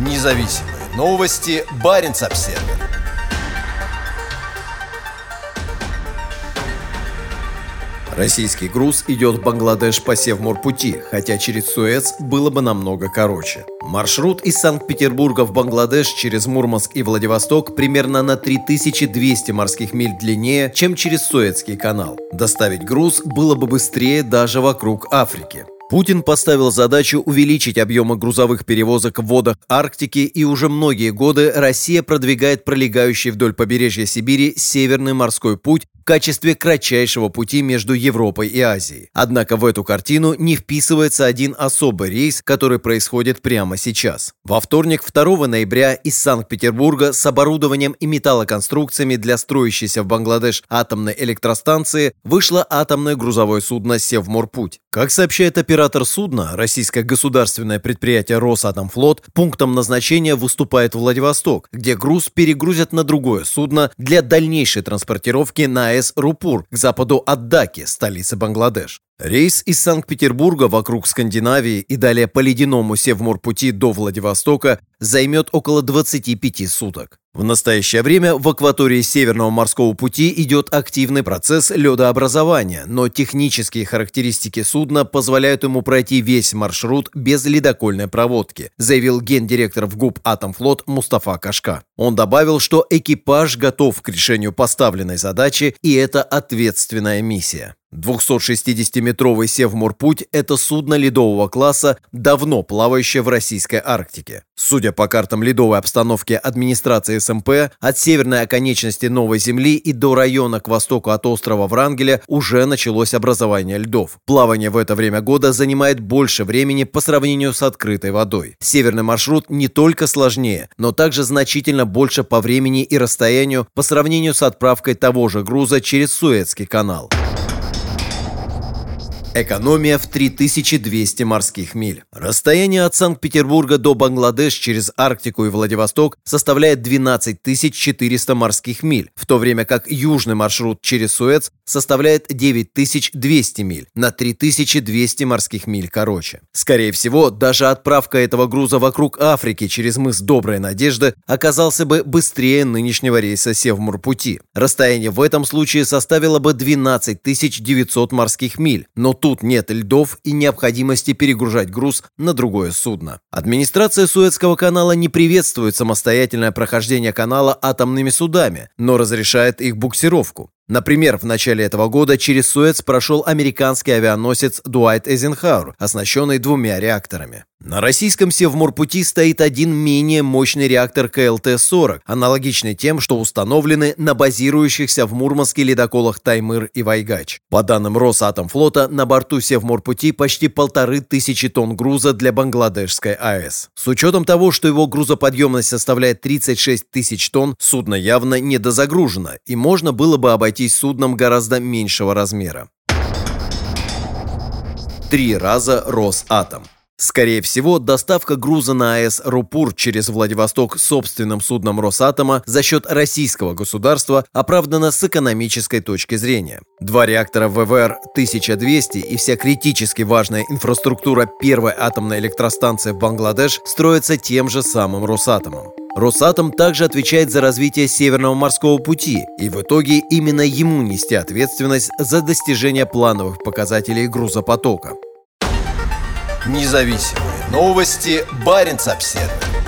Независимые новости. Барин обсерва Российский груз идет в Бангладеш по Севморпути, хотя через Суэц было бы намного короче. Маршрут из Санкт-Петербурга в Бангладеш через Мурманск и Владивосток примерно на 3200 морских миль длиннее, чем через Суэцкий канал. Доставить груз было бы быстрее даже вокруг Африки. Путин поставил задачу увеличить объемы грузовых перевозок в водах Арктики, и уже многие годы Россия продвигает пролегающий вдоль побережья Сибири Северный морской путь качестве кратчайшего пути между Европой и Азией. Однако в эту картину не вписывается один особый рейс, который происходит прямо сейчас. Во вторник, 2 ноября, из Санкт-Петербурга с оборудованием и металлоконструкциями для строящейся в Бангладеш атомной электростанции вышло атомное грузовое судно «Севморпуть». Как сообщает оператор судна, российское государственное предприятие «Росатомфлот», пунктом назначения выступает Владивосток, где груз перегрузят на другое судно для дальнейшей транспортировки на АЭС Рупур к западу от Даки, столицы Бангладеш. Рейс из Санкт-Петербурга вокруг Скандинавии и далее по ледяному Севморпути до Владивостока займет около 25 суток. В настоящее время в акватории Северного морского пути идет активный процесс ледообразования, но технические характеристики судна позволяют ему пройти весь маршрут без ледокольной проводки, заявил гендиректор в ГУП «Атомфлот» Мустафа Кашка. Он добавил, что экипаж готов к решению поставленной задачи, и это ответственная миссия. 260-метровый Севморпуть – это судно ледового класса, давно плавающее в российской Арктике. Судя по картам ледовой обстановки администрации СМП, от северной оконечности Новой Земли и до района к востоку от острова Врангеля уже началось образование льдов. Плавание в это время года занимает больше времени по сравнению с открытой водой. Северный маршрут не только сложнее, но также значительно больше по времени и расстоянию по сравнению с отправкой того же груза через Суэцкий канал. Экономия в 3200 морских миль. Расстояние от Санкт-Петербурга до Бангладеш через Арктику и Владивосток составляет 12 400 морских миль, в то время как южный маршрут через Суэц составляет 9200 миль, на 3200 морских миль короче. Скорее всего, даже отправка этого груза вокруг Африки через мыс Добрая Надежда оказался бы быстрее нынешнего рейса Севморпути. Расстояние в этом случае составило бы 12 900 морских миль, но тут нет льдов и необходимости перегружать груз на другое судно. Администрация Суэцкого канала не приветствует самостоятельное прохождение канала атомными судами, но разрешает их буксировку. Например, в начале этого года через Суэц прошел американский авианосец Дуайт Эйзенхауэр, оснащенный двумя реакторами. На российском Севморпути стоит один менее мощный реактор КЛТ-40, аналогичный тем, что установлены на базирующихся в Мурманске ледоколах Таймыр и Вайгач. По данным Росатомфлота, на борту Севморпути почти полторы тысячи тонн груза для Бангладешской АЭС. С учетом того, что его грузоподъемность составляет 36 тысяч тонн, судно явно недозагружено, и можно было бы обойтись судном гораздо меньшего размера. Три раза Росатом. Скорее всего, доставка груза на АЭС «Рупур» через Владивосток собственным судном «Росатома» за счет российского государства оправдана с экономической точки зрения. Два реактора ВВР-1200 и вся критически важная инфраструктура первой атомной электростанции в Бангладеш строятся тем же самым «Росатомом». Росатом также отвечает за развитие Северного морского пути, и в итоге именно ему нести ответственность за достижение плановых показателей грузопотока. Независимые новости. Барин обседный.